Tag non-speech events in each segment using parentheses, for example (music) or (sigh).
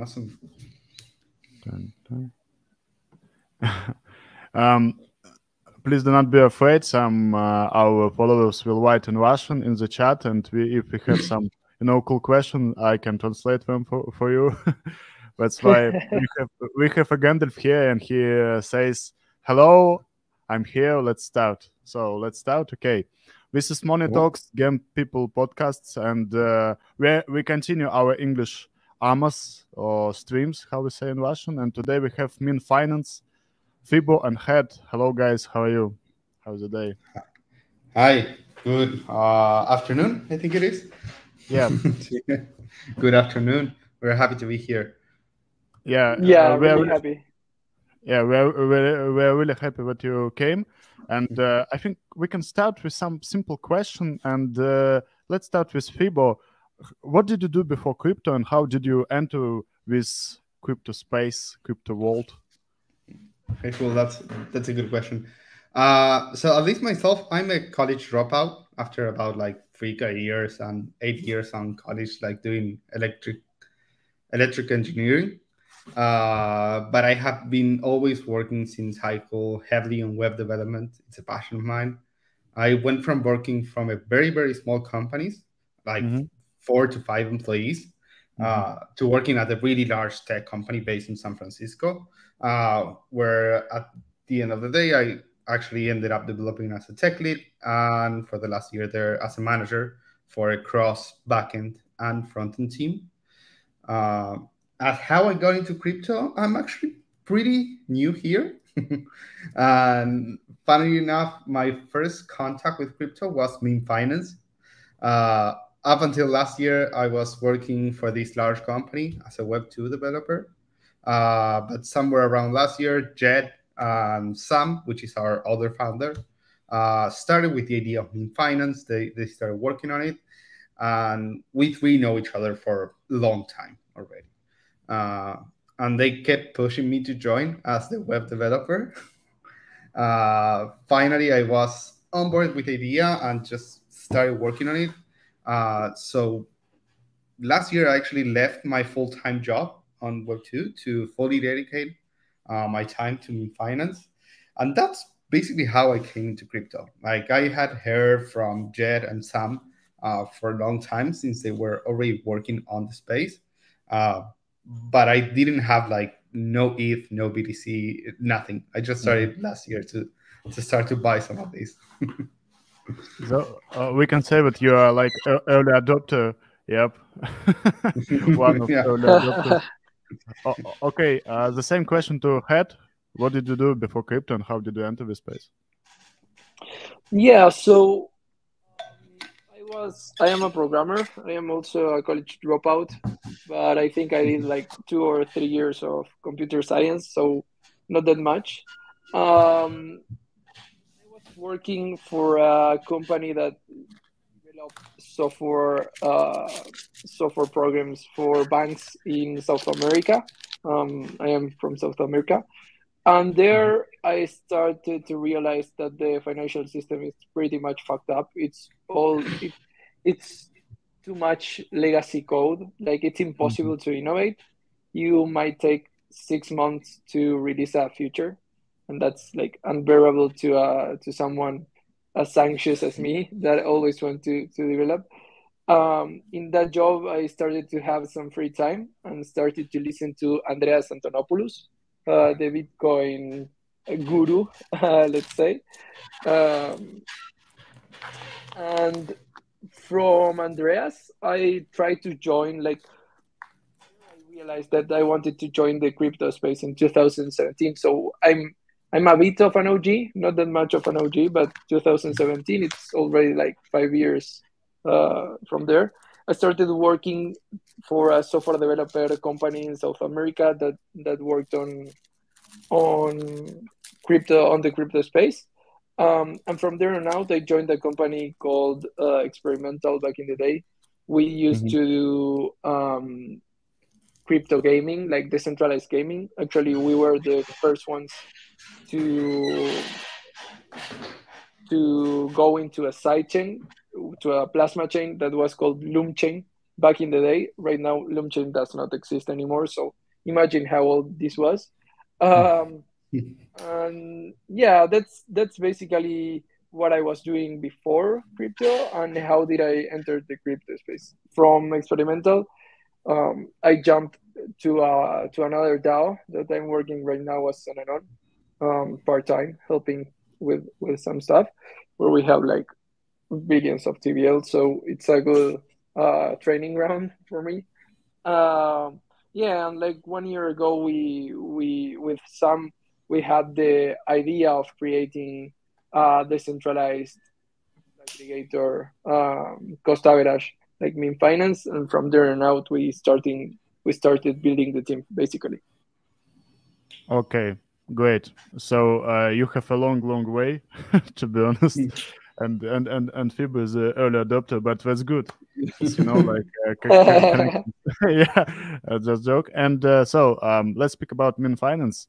Awesome. (laughs) um, please do not be afraid. Some uh, our followers will write in Russian in the chat, and we, if we have some you know cool question, I can translate them for, for you. (laughs) That's why (laughs) we have we have a Gandalf here, and he uh, says, "Hello, I'm here. Let's start." So let's start. Okay, this is Moni Talks Game People podcasts, and uh, we we continue our English AMAs or streams, how we say in Russian. And today we have Mean Finance, Fibo, and Head. Hello, guys. How are you? How's the day? Hi. Good uh, afternoon. I think it is. Yeah. (laughs) Good afternoon. We're happy to be here. Yeah. Yeah, uh, we're, happy. yeah, we're, we're, we're really happy that you came. And uh, I think we can start with some simple question. And uh, let's start with Fibo. What did you do before crypto, and how did you enter this crypto space, crypto world? Okay, cool. That's that's a good question. Uh, so at least myself, I'm a college dropout after about like three years and eight years on college, like doing electric electric engineering. Uh, but I have been always working since high school heavily on web development. It's a passion of mine. I went from working from a very very small companies, like mm-hmm. Four to five employees, mm-hmm. uh, to working at a really large tech company based in San Francisco, uh, where at the end of the day I actually ended up developing as a tech lead and for the last year there as a manager for a cross backend and front end team. Uh, as how I got into crypto, I'm actually pretty new here. (laughs) and funnily enough, my first contact with crypto was Mean Finance. Uh, up until last year, I was working for this large company as a Web2 developer. Uh, but somewhere around last year, Jed and Sam, which is our other founder, uh, started with the idea of Mean Finance. They, they started working on it. And we three know each other for a long time already. Uh, and they kept pushing me to join as the web developer. Uh, finally, I was on board with the idea and just started working on it. Uh, so last year, I actually left my full time job on Web2 to fully dedicate uh, my time to finance. And that's basically how I came into crypto. Like I had heard from Jed and Sam uh, for a long time since they were already working on the space. Uh, but I didn't have like no ETH, no BTC, nothing. I just started mm-hmm. last year to to start to buy some of these. (laughs) so uh, we can say that you are like early adopter. Yep, (laughs) one of (laughs) yeah. early adopters. oh, okay, uh, the same question to Head. What did you do before crypto, and how did you enter this space? Yeah, so I was I am a programmer. I am also a college dropout, but I think I did like two or three years of computer science, so not that much. Um, I was working for a company that developed software uh, software programs for banks in South America. Um, I am from South America, and there I started to realize that the financial system is pretty much fucked up. It's all it, it's too much legacy code. Like it's impossible mm-hmm. to innovate. You might take six months to release a feature, and that's like unbearable to uh to someone as anxious as me (laughs) that I always want to to develop. Um, in that job, I started to have some free time and started to listen to Andreas Antonopoulos uh, the Bitcoin guru, uh, (laughs) let's say. Um, and from Andreas, I tried to join, like, I realized that I wanted to join the crypto space in 2017. So I'm I'm a bit of an OG, not that much of an OG, but 2017, it's already like five years uh, from there. I started working for a software developer company in South America that that worked on on crypto on the crypto space. Um, and from there on out, I joined a company called uh, Experimental back in the day. We used mm-hmm. to do um, crypto gaming, like decentralized gaming. Actually, we were the first ones to to go into a side chain to a plasma chain that was called Loom Chain. back in the day. Right now, Loomchain does not exist anymore. So imagine how old this was. Um, (laughs) and yeah, that's that's basically what I was doing before crypto and how did I enter the crypto space. From experimental, um, I jumped to uh, to another DAO that I'm working right now as an anon, um, part time, helping with with some stuff, where we have like billions of TVL. So it's a good uh, training ground for me. Um, yeah, and like one year ago, we we with some we had the idea of creating a decentralized aggregator um, cost average like Mean Finance, and from there on out, we starting we started building the team basically. Okay, great. So uh, you have a long, long way, (laughs) to be honest. and and and and Fib is an early adopter, but that's good. you know, like uh, (laughs) (laughs) yeah, just joke. And uh, so um, let's speak about Mean Finance.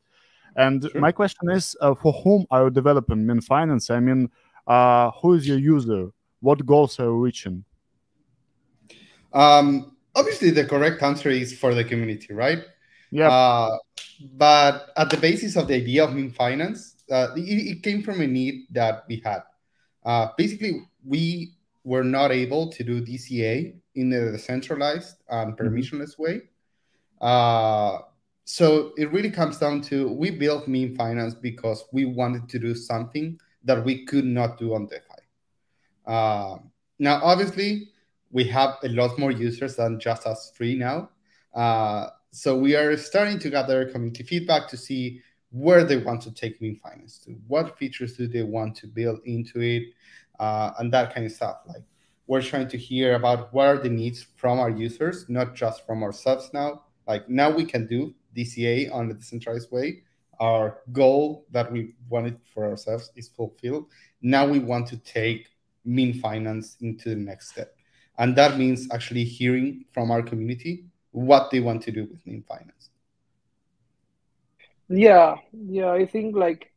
And sure. my question is, uh, for whom are you developing Mean Finance? I mean, uh, who is your user? What goals are you reaching? Um, obviously, the correct answer is for the community, right? Yeah. Uh, but at the basis of the idea of Mean Finance, uh, it, it, came from a need that we had. Uh, basically, we were not able to do DCA in a decentralized and mm-hmm. permissionless way. Uh, so it really comes down to we built Mean Finance because we wanted to do something that we could not do on DeFi. Uh, now, obviously, we have a lot more users than just us three now. Uh, so we are starting to gather community feedback to see where they want to take Mean Finance to, what features do they want to build into it, uh, and that kind of stuff. Like we're trying to hear about what are the needs from our users, not just from ourselves now. Like now we can do DCA on a decentralized way. Our goal that we wanted for ourselves is fulfilled. Now we want to take Mean Finance into the next step. And that means actually hearing from our community what they want to do with Mean Finance. Yeah, yeah, I think like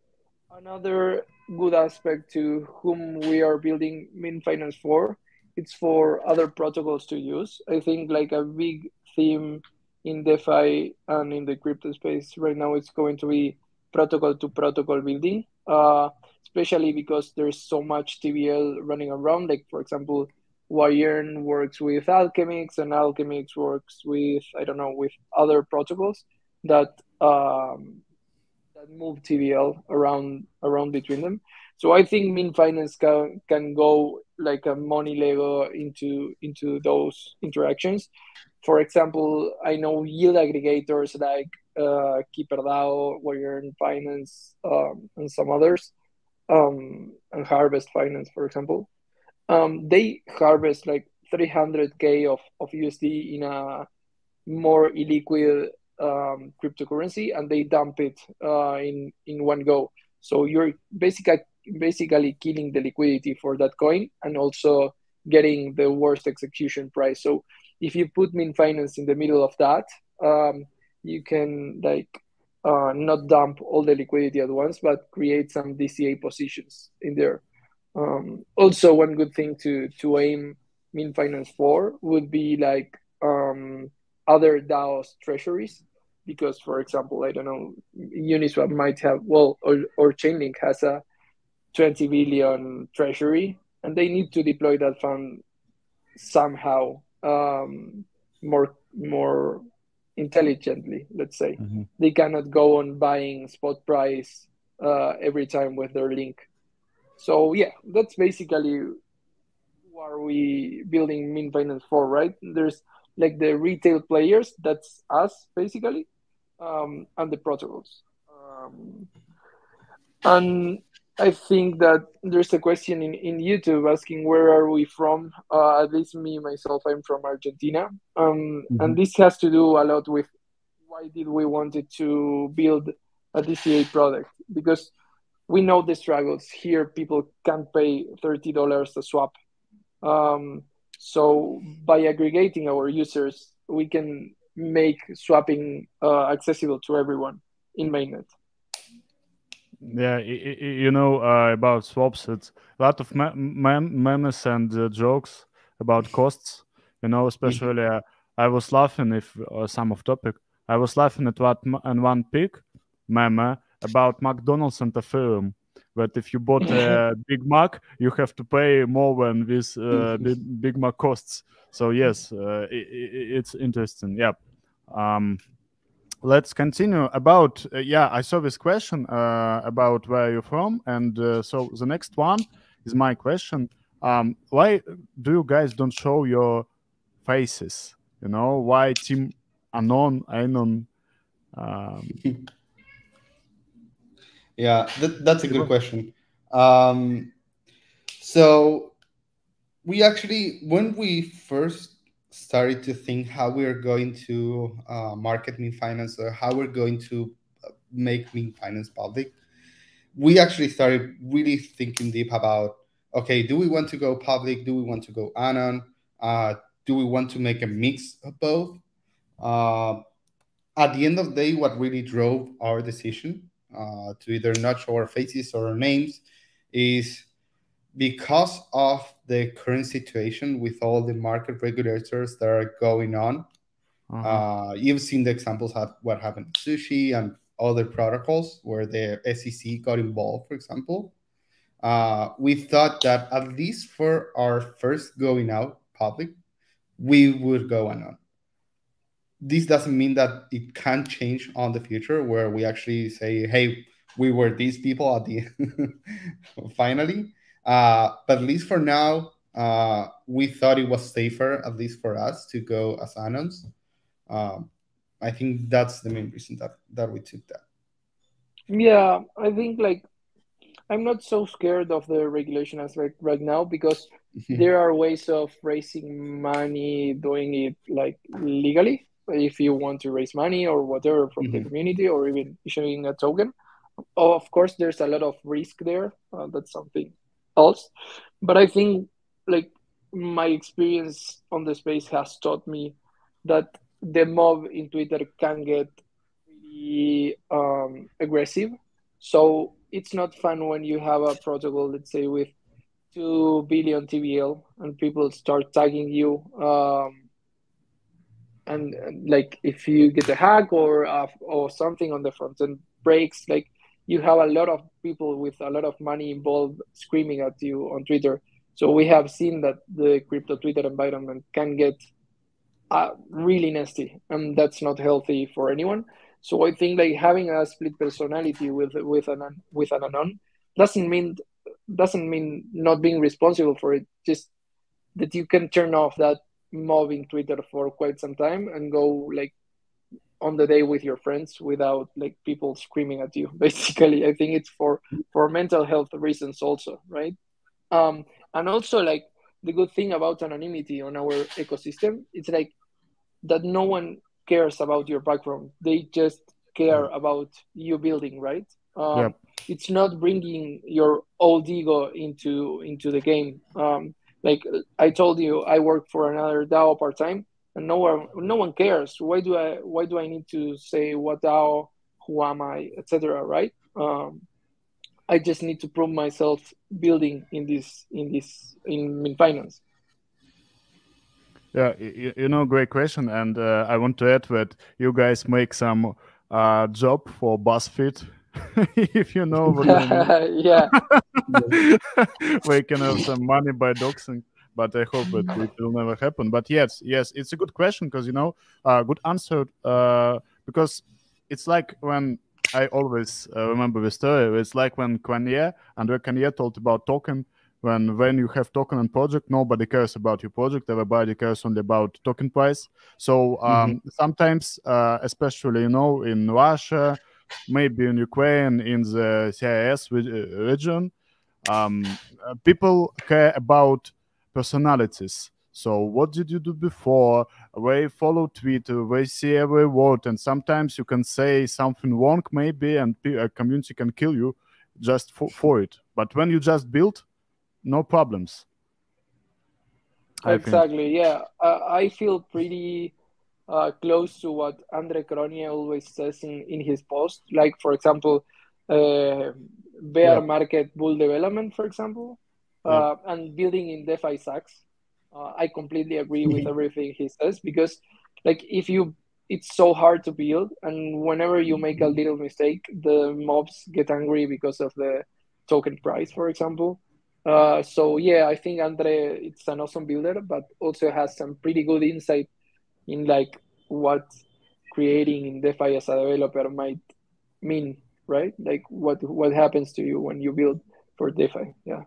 another good aspect to whom we are building Mean Finance for, it's for other protocols to use. I think like a big theme in DeFi and in the crypto space right now, it's going to be protocol to protocol building, uh, especially because there's so much TVL running around. Like for example, Yearn works with Alchemix, and Alchemix works with I don't know with other protocols that um, that move TVL around around between them. So I think Mean Finance can can go like a money Lego into into those interactions. For example, I know yield aggregators like uh, KeeperDAO, Yearn Finance, um, and some others, um, and Harvest Finance, for example um, they harvest like 300k of, of USD in a more illiquid um, cryptocurrency and they dump it uh, in in one go. So you're basically basically killing the liquidity for that coin and also getting the worst execution price. So if you put Mean Finance in the middle of that, um, you can like uh, not dump all the liquidity at once, but create some DCA positions in there. Um, also, one good thing to to aim Mean Finance for would be like um, other DAOs treasuries, because for example, I don't know, Uniswap might have well, or, or Chainlink has a 20 billion treasury, and they need to deploy that fund somehow um, more more intelligently. Let's say mm-hmm. they cannot go on buying spot price uh, every time with their link so yeah, that's basically what are we building Mean Finance for, right? There's like the retail players, that's us basically, um, and the protocols. Um, and I think that there's a question in, in YouTube asking where are we from? Uh, at least me myself, I'm from Argentina, um, mm-hmm. and this has to do a lot with why did we wanted to build a DCA product because we know the struggles here. People can't pay thirty dollars to swap. Um, so by aggregating our users, we can make swapping uh, accessible to everyone in mainnet. Yeah, you know uh, about swaps. It's a lot of memes and uh, jokes about costs You know, especially uh, I was laughing if uh, some of topic. I was laughing at what and one pic meme about McDonald's and Ethereum. That if you bought a (laughs) Big Mac, you have to pay more than this uh, big, big Mac costs. So yes, uh, it, it's interesting. Yeah. Um, let's continue about uh, yeah i saw this question uh, about where you're from and uh, so the next one is my question um, why do you guys don't show your faces you know why team anon anon um... (laughs) yeah that, that's a good question um, so we actually when we first started to think how we're going to uh, market Mean Finance or how we're going to uh, make Mean Finance public, we actually started really thinking deep about okay, do we want to go public? Do we want to go anon? Uh, do we want to make a mix of both? Uh, at the end of the day, what really drove our decision uh, to either not show our faces or our names is because of the current situation with all the market regulators that are going on. Uh-huh. Uh, you've seen the examples of what happened to sushi and other protocols where the SEC got involved, for example. Uh, we thought that at least for our first going out public, we would go anon. This doesn't mean that it can't change on the future where we actually say, hey, we were these people at the (laughs) finally uh, but at least for now, uh, we thought it was safer, at least for us, to go as anons. Um, I think that's the main reason that that we took that. Yeah, I think like I'm not so scared of the regulation aspect right now because (laughs) there are ways of raising money doing it like legally if you want to raise money or whatever from mm-hmm. the community or even issuing a token. Of course, there's a lot of risk there. Uh, that's something else. But I think like my experience on the space has taught me that the mob in Twitter can get really um, aggressive. So it's not fun when you have a protocol, let's say, with 2 billion TVL and people start tagging you. Um, and, like if you get a hack or uh, or something on the front end breaks, like you have a lot of people with a lot of money involved screaming at you on Twitter. So we have seen that the crypto Twitter environment can get uh, really nasty, and that's not healthy for anyone. So I think like having a split personality with with an with an anon doesn't mean doesn't mean not being responsible for it. Just that you can turn off that mob in Twitter for quite some time and go like on the day with your friends without like people screaming at you (laughs) basically. I think it's for for mental health reasons also right? Um and also like the good thing about anonymity on our ecosystem it's like that no one cares about your background. They just care about you building right? Um, yep. it's not bringing your old ego into into the game. Um like i told you i work for another dao part-time and no one no one cares. Why do i why do i need to say what DAO, who am i etc right? Um, i just need to prove myself building in this in this in, in finance. Yeah you, you know great question and uh, i want to add that you guys make some uh, job for buzzfeed (laughs) if you know what I mean. (laughs) yeah (laughs) we can have some money by doxing but I hope it, it will never happen. But yes, yes, it's a good question because you know, uh, good answer. Uh, because it's like when I always uh, remember the story. It's like when Cronje, Andre Cronje told about token. When when you have token and project, nobody cares about your project. Everybody cares only about token price. So um, mm-hmm. sometimes, uh, especially you know, in Russia, maybe in Ukraine, in the CIS uh, region, um, uh, people care about personalities. So what did you do before? They follow Twitter, they see every word, and sometimes you can say something wrong, maybe, and a community can kill you just for, for it. But when you just build, no problems. exactly. Yeah, uh, I feel pretty uh, close to what Andre Cronje always says in, in his post. Like, for example, uh, bear yeah. market bull development, for example uh, and building in DeFi sucks. uh, I completely agree with (laughs) everything he says because, like, if you, it's so hard to build, and whenever you make a little mistake, the mobs get angry because of the token price, for example. Uh, so yeah, I think Andre it's an awesome builder, but also has some pretty good insight in like what creating in DeFi as a developer might mean, right? Like what what happens to you when you build for DeFi? Yeah.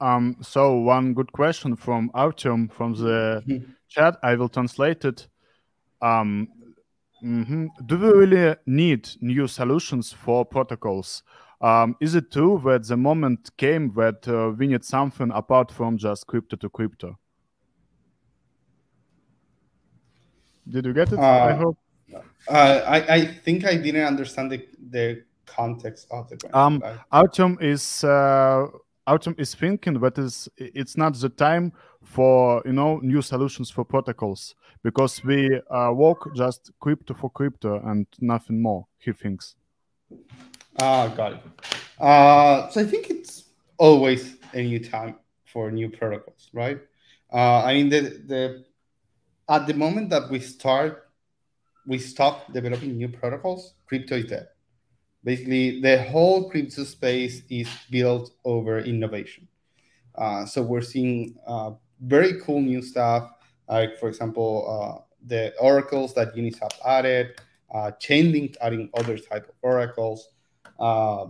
Um, so one good question from Artyom from the mm-hmm. (laughs) chat. I will translate it. Um, mm-hmm. Do we really need new solutions for protocols? Um, is it true that the moment came that uh, we need something apart from just crypto to crypto? Did you get it? Uh, I hope. Uh, I, I think I didn't understand the, the context of the question. Um, Artyom is uh, Artyom is thinking that is it's not the time for you know new solutions for protocols because we uh, work just crypto for crypto and nothing more. He thinks. Ah, got it. Uh, so I think it's always a new time for new protocols, right? Uh, I mean the the at the moment that we start, we stop developing new protocols, crypto is dead. Basically, the whole crypto space is built over innovation. Uh, so we're seeing uh, very cool new stuff, like for example, uh, the oracles that Uniswap added, uh, Chainlink adding other type of oracles. Uh,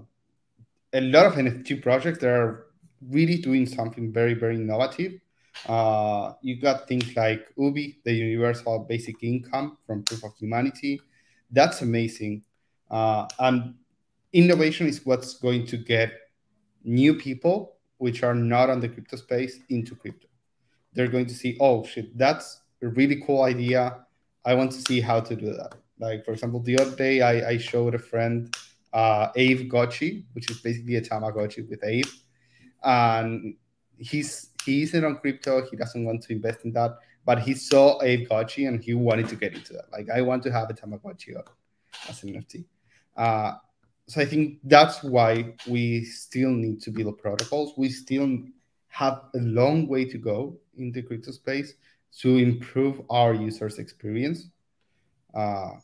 a lot of NFT projects that are really doing something very, very innovative uh, you got things like UBI, the Universal Basic Income from Proof of Humanity. That's amazing. Uh, and innovation is what's going to get new people, which are not on the crypto space, into crypto. They're going to see, oh shit, that's a really cool idea. I want to see how to do that. Like, for example, the other day I, I showed a friend uh, Aavegotchi, which is basically a Tamagotchi with Aave. And he's he isn't on crypto. He doesn't want to invest in that. But he saw a Gotchi and he wanted to get into that. Like I want to have a Tamagotchi as an NFT. Uh, so I think that's why we still need to build protocols. We still have a long way to go in the crypto space to improve our users' experience uh,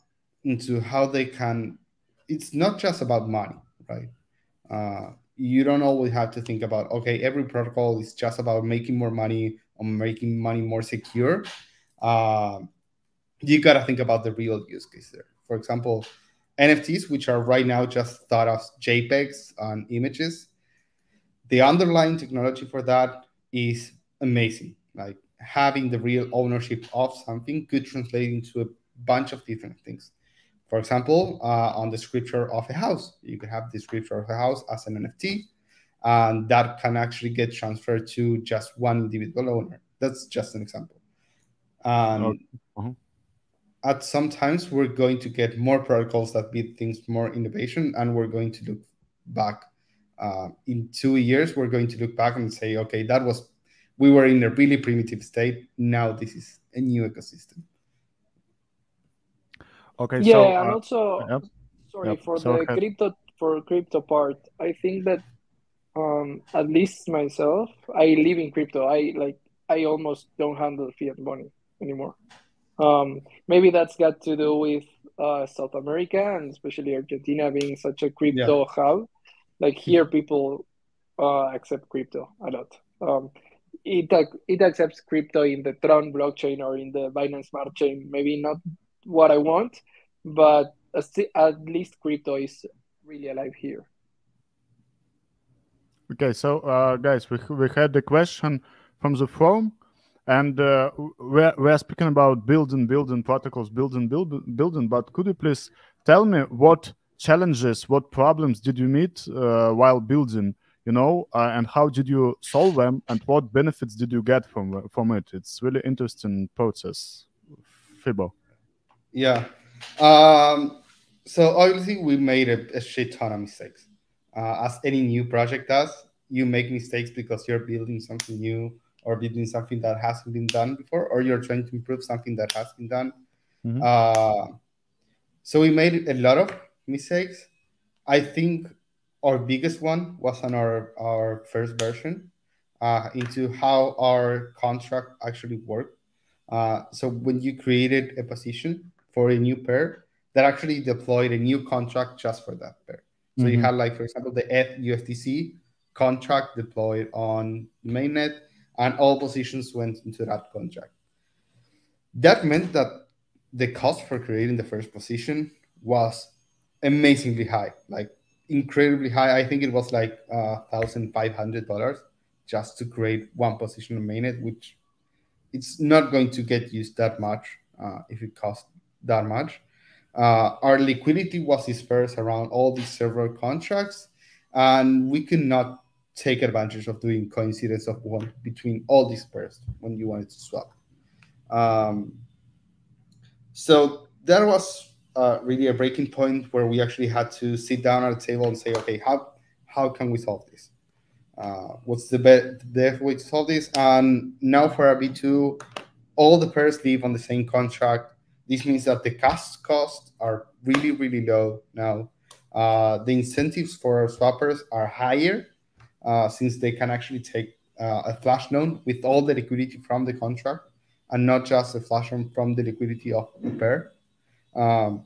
into how they can. It's not just about money, right? Uh, you don't always have to think about okay every protocol is just about making more money or making money more secure. Uh, you got to think about the real use case there. For example nfts which are right now just thought of jpegs on images the underlying technology for that is amazing. Like having the real ownership of something could translate into a bunch of different things for example, uh, on the scripture of a house, you could have the scripture of a house as an NFT, and that can actually get transferred to just one individual owner. That's just an example. And uh-huh. at some times, we're going to get more protocols that build things more innovation, and we're going to look back. Uh, in two years, we're going to look back and say, okay, that was we were in a really primitive state. Now this is a new ecosystem. Okay. Yeah, so, uh, and also yep. sorry yep. for so the ahead. crypto for crypto part. I think that um, at least myself, I live in crypto. I like I almost don't handle fiat money anymore. Um, maybe that's got to do with uh, South America and especially Argentina being such a crypto yeah. hub. Like here, people uh, accept crypto a lot. Um, it it accepts crypto in the Tron blockchain or in the Binance Smart Chain. Maybe not what I want, but at least crypto is really alive here. Okay, so uh, guys, we we had the question from the forum, and uh, we're we're speaking about building, building protocols, building, building, building. But could you please tell me what challenges, what problems did you meet uh, while building? You know, uh, and how did you solve them, and what benefits did you get from from it? It's really interesting process. Fibo. Yeah. Um, so obviously we made a, a, shit ton of mistakes. Uh, as any new project does, you make mistakes because you're building something new or building something that hasn't been done before, or you're trying to improve something that has been done. Mm-hmm. Uh, so we made a lot of mistakes. I think our biggest one was on our, our first version. uh, into how our contract actually worked. Uh, so when you created a position for a new pair, that actually deployed a new contract just for that pair. So mm-hmm. you had like, for example, the FUSDC contract deployed on mainnet, and all positions went into that contract. That meant that the cost for creating the first position was amazingly high, like incredibly high. I think it was like uh, thousand five hundred dollars just to create one position on mainnet, which it's not going to get used that much uh, if it costs that much. Uh, our liquidity was dispersed around all these several contracts, and we could not take advantage of doing coincidence of wants between all these pairs when you wanted to swap. Um, so that was uh, really a breaking point where we actually had to sit down at a table and say, okay, how how can we solve this? Uh, what's the best way to solve this? And now for a V2, all the pairs live on the same contract. This means that the cost costs are really, really low now. Uh, the incentives for swappers are higher uh, since they can actually take uh, a flash loan with all the liquidity from the contract and not just a flash loan from the liquidity of the pair. Um,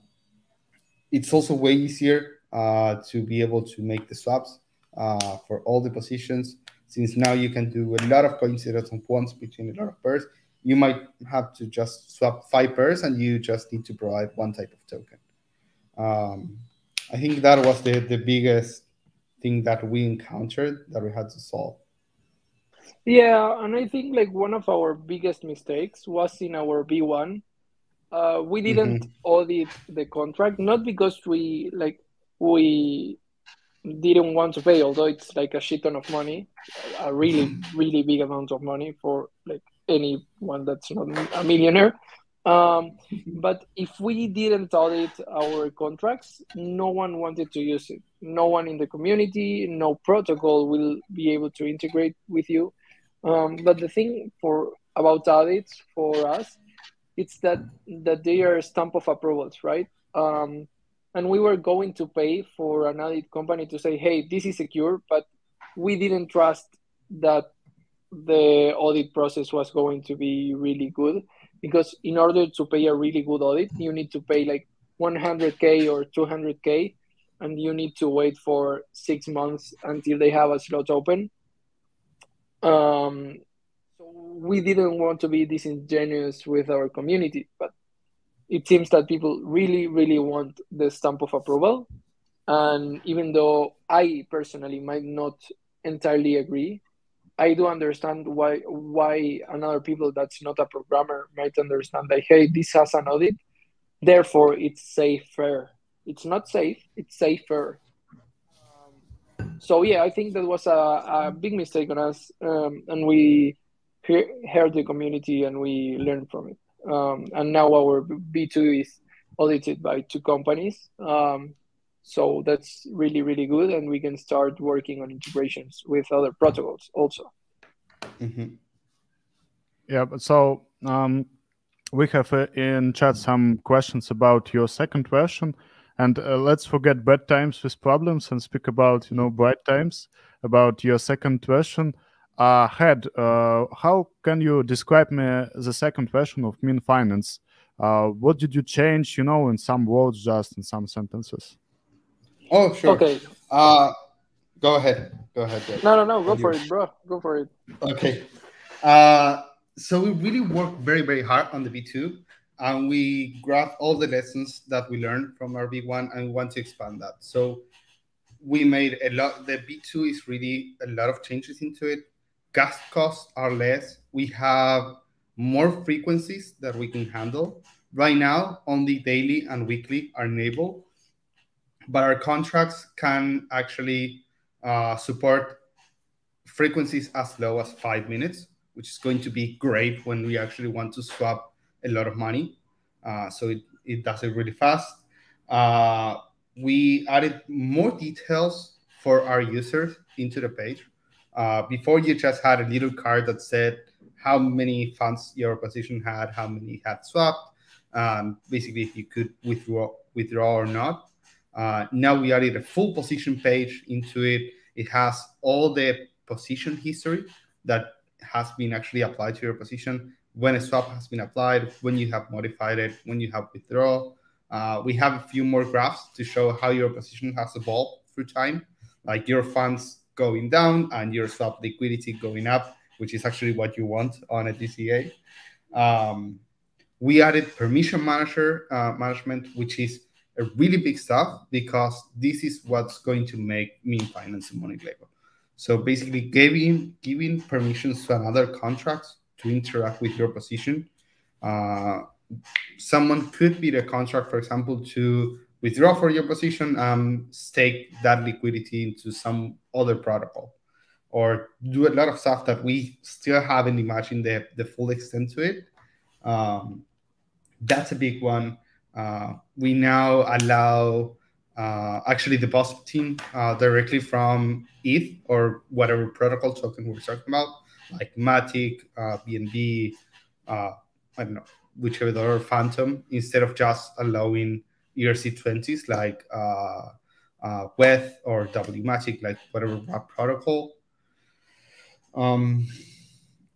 it's also way easier uh, to be able to make the swaps uh, for all the positions since now you can do a lot of coincidence of wants between a lot of pairs. You might have to just swap five pairs and you just need to provide one type of token. Um, I think that was the, the biggest thing that we encountered that we had to solve. Yeah, and I think like one of our biggest mistakes was in our V1. Uh, we didn't mm-hmm. audit the contract, not because we like we didn't want to pay, although it's like a shit ton of money, a really really big amount of money for anyone that's not a millionaire. Um, but if we didn't audit our contracts, no one wanted to use it. No one in the community, no protocol will be able to integrate with you. Um, but the thing for about audits for us, it's that that they are stamp of approvals, right? Um, and we were going to pay for an audit company to say, "Hey, this is secure," but we didn't trust that the audit process was going to be really good because in order to pay a really good audit, you need to pay like 100k or 200k, and you need to wait for six months until they have a slot open. Um, so we didn't want to be disingenuous with our community, but it seems that people really, really want the stamp of approval. And even though I personally might not entirely agree, I do understand why why another people that's not a programmer might understand that hey, this has an audit, therefore it's safer. It's not safe, it's safer. Um, so yeah, I think that was a, a big mistake on us, um, and we heard the community and we learned from it. Um, and now our V2 is audited by two companies. Um, so that's really, really good. And we can start working on integrations with other protocols also. Mm-hmm. Yeah, so um, we have uh, in chat some questions about your second version. And uh, let's forget bad times with problems and speak about, you know, bright times, about your second version. Uh, Head, uh, how can you describe me the second version of Mean Finance? Uh, what did you change, you know, in some words, just in some sentences? Oh, sure. Okay. Uh, go ahead. Go ahead. No, no, no. Go for it, bro. Go for it. Okay. Uh, so we really worked very, very hard on the V2 and we grab all the lessons that we learned from our V1 and we want to expand that. So we made a lot, the V2 is really a lot of changes into it. Gas costs are less. We have more frequencies that we can handle. Right now, only daily and weekly are enabled, but our contracts can actually uh, support frequencies as low as five minutes, which is going to be great when we actually want to swap a lot of money. Uh, so it, it does it really fast. Uh, we added more details for our users into the page. Uh, before you just had a little card that said how many funds your position had, how many had swapped, um, basically if you could withdraw withdraw or not. Uh, now we added a full position page into it. It has all the position history that has been actually applied to your position, when a swap has been applied, when you have modified it, when you have withdrawal. Uh, we have a few more graphs to show how your position has evolved through time, like your funds going down and your swap liquidity going up, which is actually what you want on a DCA. Um, we added permission manager uh, management, which is a really big stuff because this is what's going to make Mean Finance and money Lego. So basically, giving giving permissions to another contract to interact with your position. Uh, someone could be the contract, for example, to withdraw for your position and stake that liquidity into some other protocol, or do a lot of stuff that we still haven't imagined the, the full extent to it. Um, that's a big one. Uh, we now allow uh, actually depositing uh, directly from ETH or whatever protocol token we're talking about, like Matic, uh, BNB, uh, I don't know, whichever other Fantom, instead of just allowing ERC20s like uh, uh, WETH or WMatic, like whatever protocol. Um,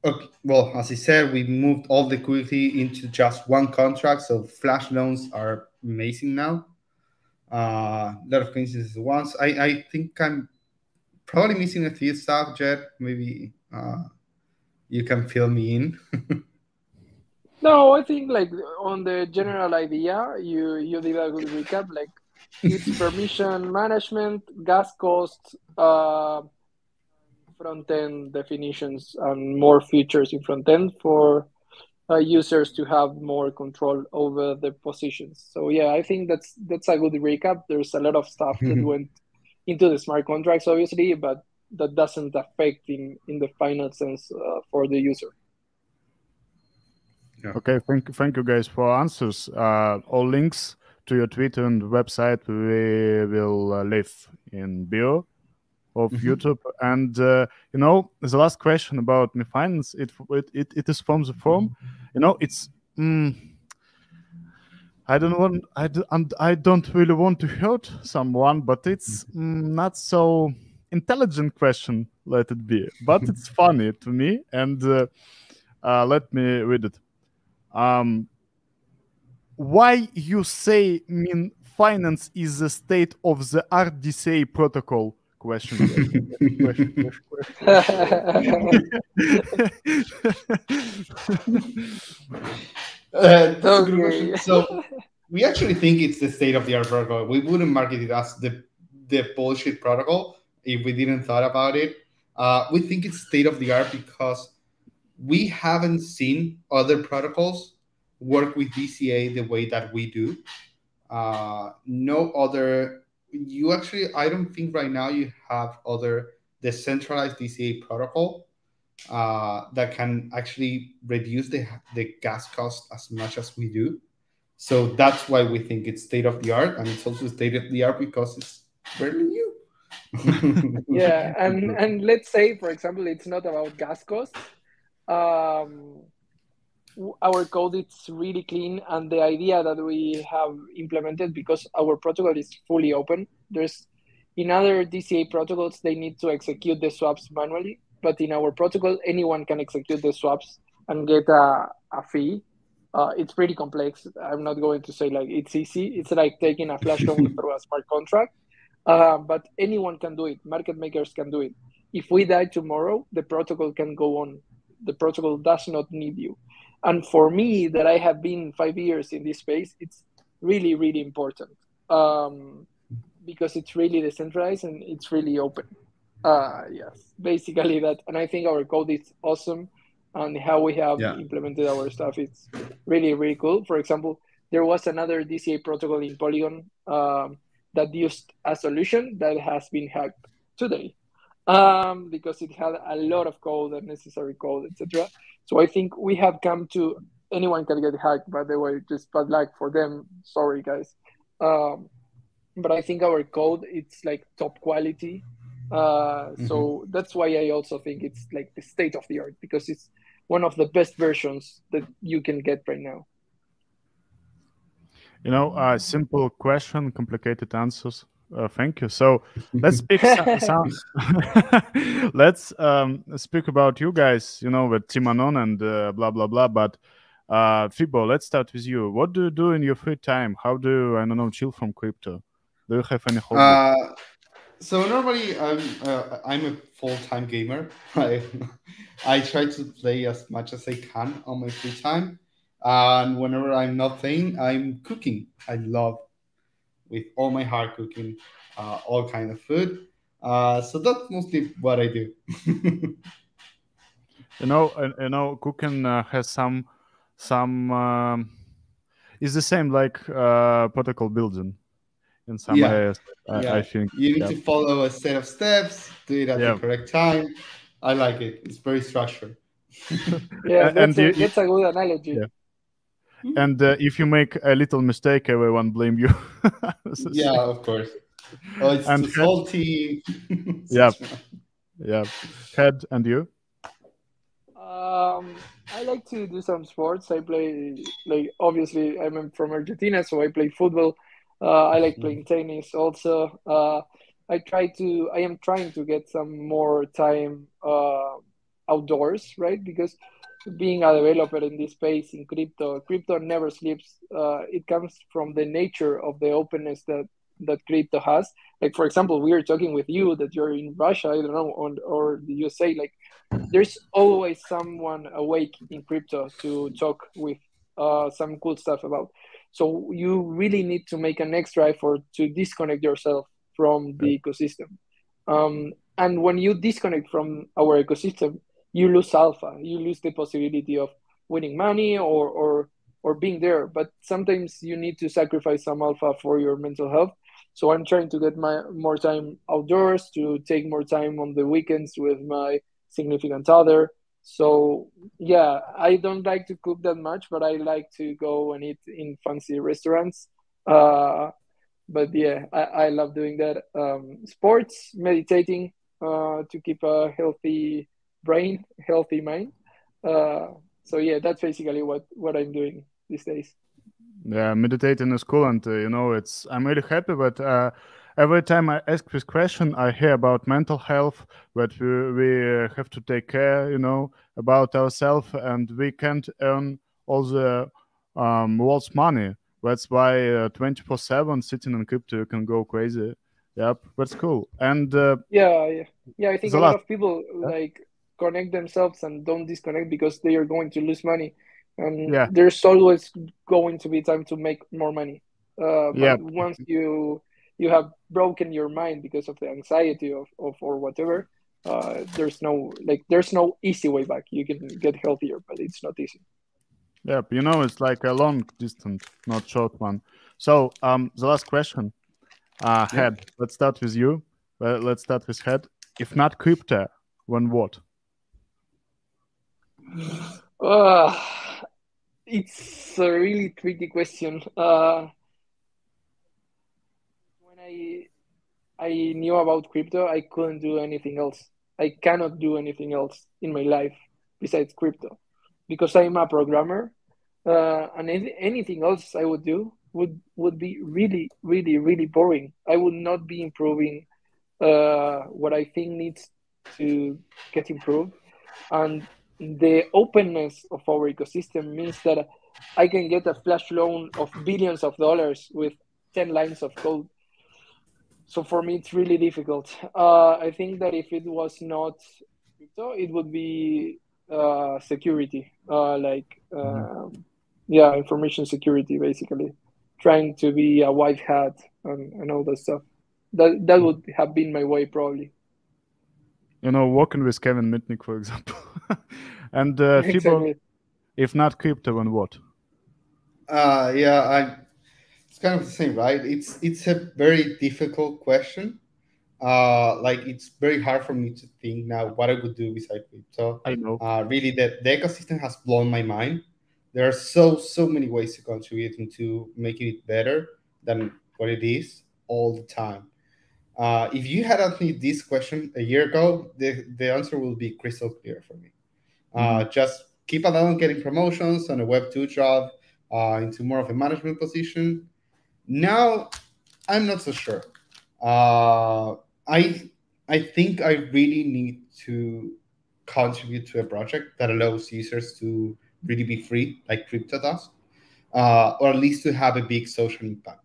okay, well, as I said, we moved all the liquidity into just one contract, so flash loans are amazing now uh, a lot of coincidences once. I, I think I'm probably missing a few stuff, Jed. Maybe uh, you can fill me in. (laughs) no, I think like on the general idea, you you did a good recap. Like it's permission management, gas costs, uh, front end definitions, and more features in front end for uh, users to have more control over the positions. So yeah, I think that's that's a good recap. There's a lot of stuff that mm-hmm. went into the smart contracts, obviously, but that doesn't affect in in the final sense uh, for the user. Yeah. Okay, thank thank you guys for answers. Uh, all links to your Twitter and website we will uh, leave in bio of mm-hmm. YouTube. And uh, you know, the last question about Mean Finance, it it, it is from the form. You know, it's. Mm, I don't want. I do, and I don't really want to hurt someone, but it's mm, not so intelligent question. Let it be, but (laughs) it's funny to me, and uh, uh, let me read it. Um, why you say mean finance is the state of the art DCA protocol? Question. question, (laughs) uh, so we actually think it's the state of the art protocol. We wouldn't market it as the the bullshit protocol if we didn't thought about it. Uh, we think it's state of the art because we haven't seen other protocols work with DCA the way that we do. Uh, no other you actually, I don't think right now you have other decentralized DCA protocol uh, that can actually reduce the, the gas cost as much as we do. So that's why we think it's state of the art, and it's also state of the art because it's fairly new. (laughs) yeah, and and let's say, for example, it's not about gas costs. Um, our code is really clean and the idea that we have implemented because our protocol is fully open there's in other dca protocols they need to execute the swaps manually but in our protocol anyone can execute the swaps and get a, a fee. Uh, it's pretty complex. I'm not going to say like it's easy. It's like taking a flash loan (laughs) through a smart contract. Uh, but anyone can do it. Market makers can do it. If we die tomorrow the protocol can go on. The protocol does not need you and for me that i have been five years in this space it's really really important um, because it's really decentralized and it's really open uh, yes basically that and i think our code is awesome and how we have yeah. implemented our stuff it's really really cool for example there was another dca protocol in polygon um, that used a solution that has been hacked today um, because it had a lot of code, unnecessary code, etc. So I think we have come to anyone can get hacked. By the way, just bad luck for them. Sorry, guys. Um, but I think our code it's like top quality. Uh, mm-hmm. So that's why I also think it's like the state of the art because it's one of the best versions that you can get right now. You know, uh, simple question, complicated answers. Uh, thank you. So let's speak. some, some let's um, speak about you guys. You know, with Timanon and uh, blah blah blah. But uh, Fibo, let's start with you. What do you do in your free time? How do you, I don't know chill from crypto? Do you have any hobby? Uh, so normally I'm uh, I'm a full time gamer. (laughs) I I try to play as much as I can on my free time, and whenever I'm not playing, I'm cooking. I love with all my heart cooking uh, all kind of food. Uh, so that's mostly what I do. (laughs) you know, you know, cooking uh, has some some um, is the same like uh, protocol building in some yeah. areas. I, yeah. I think you need yeah. to follow a set of steps, do it at yeah. the correct time. I like it. It's very structured. yeah, (laughs) that's, and a, you, that's a good analogy. Yeah. And uh, if you make a little mistake, everyone blame you. (laughs) yeah, of course. Oh, it's and too salty. (laughs) yeah, (laughs) yeah. Head and you? Um, I like to do some sports. I play like obviously I'm from Argentina, so I play football. Uh, I like playing tennis also. Uh, I try to. I am trying to get some more time uh, outdoors, right? Because being a developer in this space in crypto, crypto never sleeps. Uh, it comes from the nature of the openness that that crypto has. Like for example, we are talking with you that you're in Russia, I don't know, or, or the USA. Like there's always someone awake in crypto to talk with uh, some cool stuff about. So you really need to make an extra effort to disconnect yourself from the ecosystem. Um, and when you disconnect from our ecosystem, you lose alpha. You lose the possibility of winning money or or or being there. But sometimes you need to sacrifice some alpha for your mental health. So I'm trying to get my more time outdoors, to take more time on the weekends with my significant other. So yeah, I don't like to cook that much, but I like to go and eat in fancy restaurants. Uh, but yeah, I, I love doing that. Um, sports, meditating uh, to keep a healthy brain, healthy mind. Uh, so yeah, that's basically what what I'm doing these days. Yeah, meditating is cool, and uh, you know, it's I'm really happy. But uh, every time I ask this question, I hear about mental health, that we we have to take care, you know, about ourselves, and we can't earn all the um, world's money. That's why uh, twenty four seven sitting in crypto you can go crazy. Yep, that's cool. And uh, yeah, yeah, yeah. I think a lot, lot of people yeah. like connect themselves and don't disconnect because they are going to lose money. And yeah. there's always going to be time to make more money. Uh, but yeah. once you you have broken your mind because of the anxiety of, of or whatever uh, there's no like there's no easy way back. You can get healthier but it's not easy. Yeah you know it's like a long distance not short one. So um the last question uh head let's start with you. Uh, let's start with head. If not crypto when what uh, it's a really tricky question. Uh, when I I knew about crypto, I couldn't do anything else. I cannot do anything else in my life besides crypto because I'm a programmer, uh, and anything else I would do would would be really, really, really boring. I would not be improving uh, what I think needs to get improved, and the openness of our ecosystem means that I can get a flash loan of billions of dollars with 10 lines of code. So for me, it's really difficult. Uh, I think that if it was not crypto, it would be uh, security, uh, like, mm-hmm. yeah, information security, basically. Trying to be a white hat and, and all that stuff. That, that would have been my way, probably you know, working with Kevin Mitnick, for example. (laughs) and uh, exactly. if not crypto, then what? Uh, yeah, I, it's kind of the same, right? It's it's a very difficult question. Uh, like it's very hard for me to think now what I would do beside crypto. I know. Uh, really, the, the ecosystem has blown my mind. There are so so many ways to contribute into making it better than what it is all the time. Uh, if you had asked me this question a year ago, the, the answer will be crystal clear for me. Uh, mm-hmm. Just keep on getting promotions on a Web 2 job uh, into more of a management position. Now, I'm not so sure. Uh, I I think I really need to contribute to a project that allows users to really be free, like crypto does, uh, or at least to have a big social impact.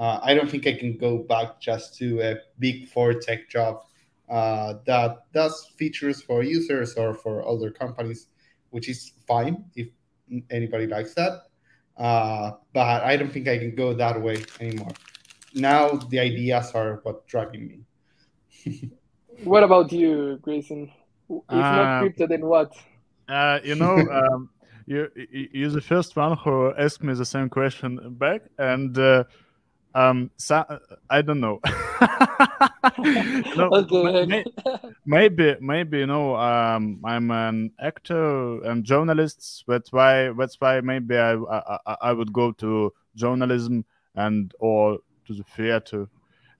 Uh, I don't think I can go back just to a big four tech job uh, that does features for users or for other companies, which is fine if anybody likes that. Uh, but I don't think I can go that way anymore. Now the ideas are what driving me. (laughs) what about you, Grayson? If not uh, crypto, then what? Uh, you know, (laughs) um, you you're the first one who asked me the same question back, and uh, um, so, I don't know. (laughs) no, okay. maybe, maybe you know, um, I'm an actor and journalist. That's why. That's why maybe I, I, I would go to journalism and or to the theater.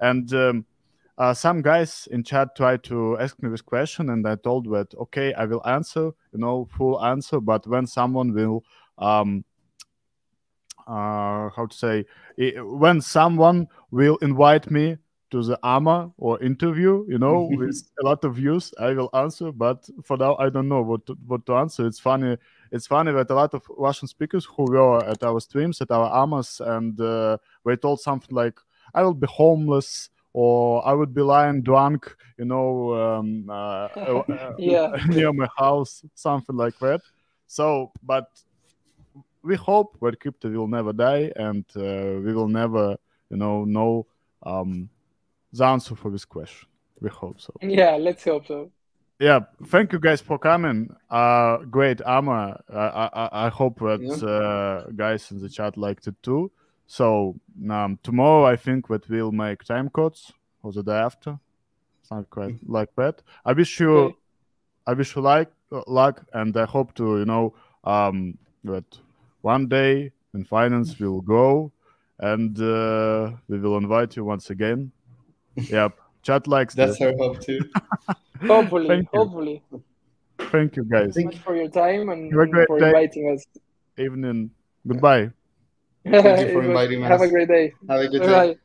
And um, uh, some guys in chat tried to ask me this question, and I told that okay, I will answer, you know, full answer. But when someone will um, how to say when someone will invite me to the AMA or interview, you know, (laughs) with a lot of views, I will answer. But for now, I don't know what to, what to answer. It's funny. It's funny that a lot of Russian speakers who were at our streams, at our AMAs, and uh, they told something like, "I will be homeless." Or I would be lying drunk, you know, um, uh, (laughs) uh yeah. (laughs) near my house, something like that. So, but we hope that crypto will never die and uh, we will never, you know, know um, the answer for this question. We hope so. Yeah, let's hope so. Yeah, thank you guys for coming. Uh, great AMA. I, I, I hope that yeah. uh, guys in the chat liked it too. So um, tomorrow I think that we'll make time codes or the day after, not quite mm-hmm. like that. I wish you, okay. I wish you like uh, luck, and I hope to you know um, that one day Mean Finance we will grow and uh, we will invite you once again. (laughs) Yep. Chat likes That's this. our hope too. (laughs) hopefully, Thank hopefully. Thank you guys. Thank you for your time and, and for day. inviting us. Evening. Goodbye. (laughs) Thank you for inviting us. Have a great day. Have a good day. Bye.